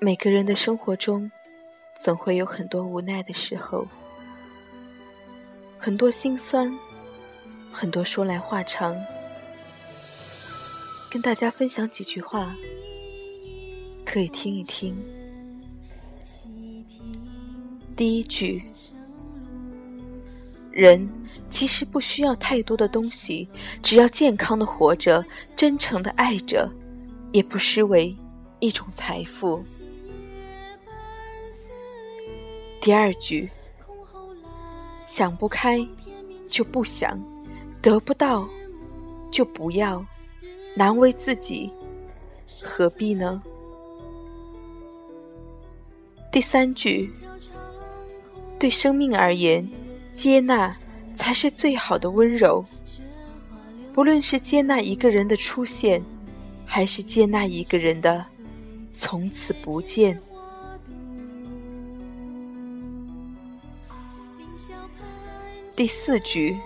每个人的生活中，总会有很多无奈的时候，很多心酸，很多说来话长。跟大家分享几句话，可以听一听。第一句：人其实不需要太多的东西，只要健康的活着，真诚的爱着，也不失为一种财富。第二句：想不开就不想，得不到就不要。难为自己，何必呢？第三句，对生命而言，接纳才是最好的温柔。不论是接纳一个人的出现，还是接纳一个人的从此不见。第四句，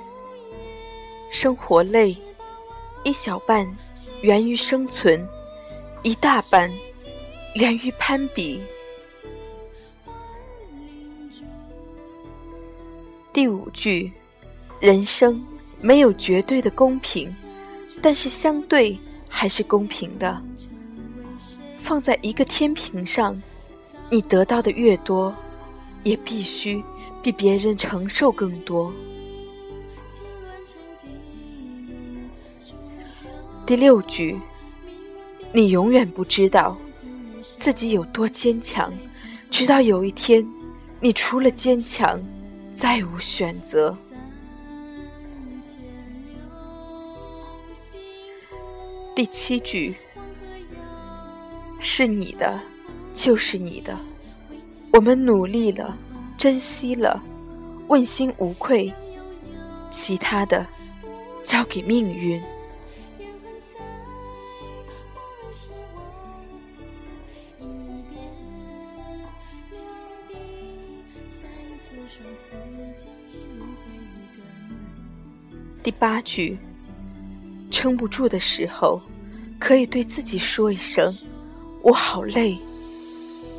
生活累，一小半。源于生存，一大半源于攀比。第五句，人生没有绝对的公平，但是相对还是公平的。放在一个天平上，你得到的越多，也必须比别人承受更多。第六句，你永远不知道自己有多坚强，直到有一天，你除了坚强，再无选择。第七句，是你的，就是你的，我们努力了，珍惜了，问心无愧，其他的，交给命运。第八句，撑不住的时候，可以对自己说一声“我好累”，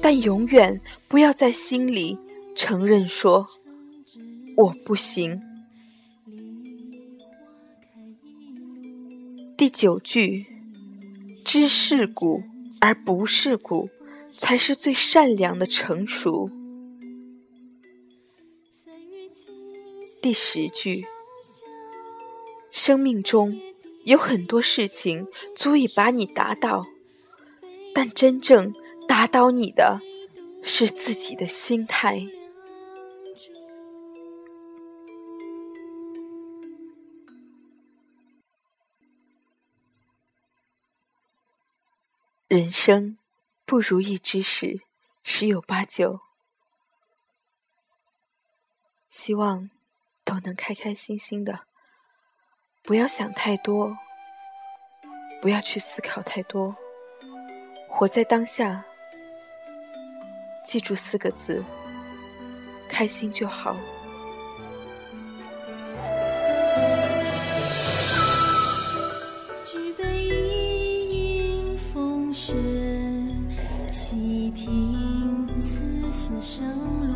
但永远不要在心里承认说“我不行”。第九句，知世故而不世故，才是最善良的成熟。第十句，生命中有很多事情足以把你打倒，但真正打倒你的是自己的心态。人生不如意之事十有八九，希望都能开开心心的，不要想太多，不要去思考太多，活在当下。记住四个字：开心就好。举杯。听，丝丝声落。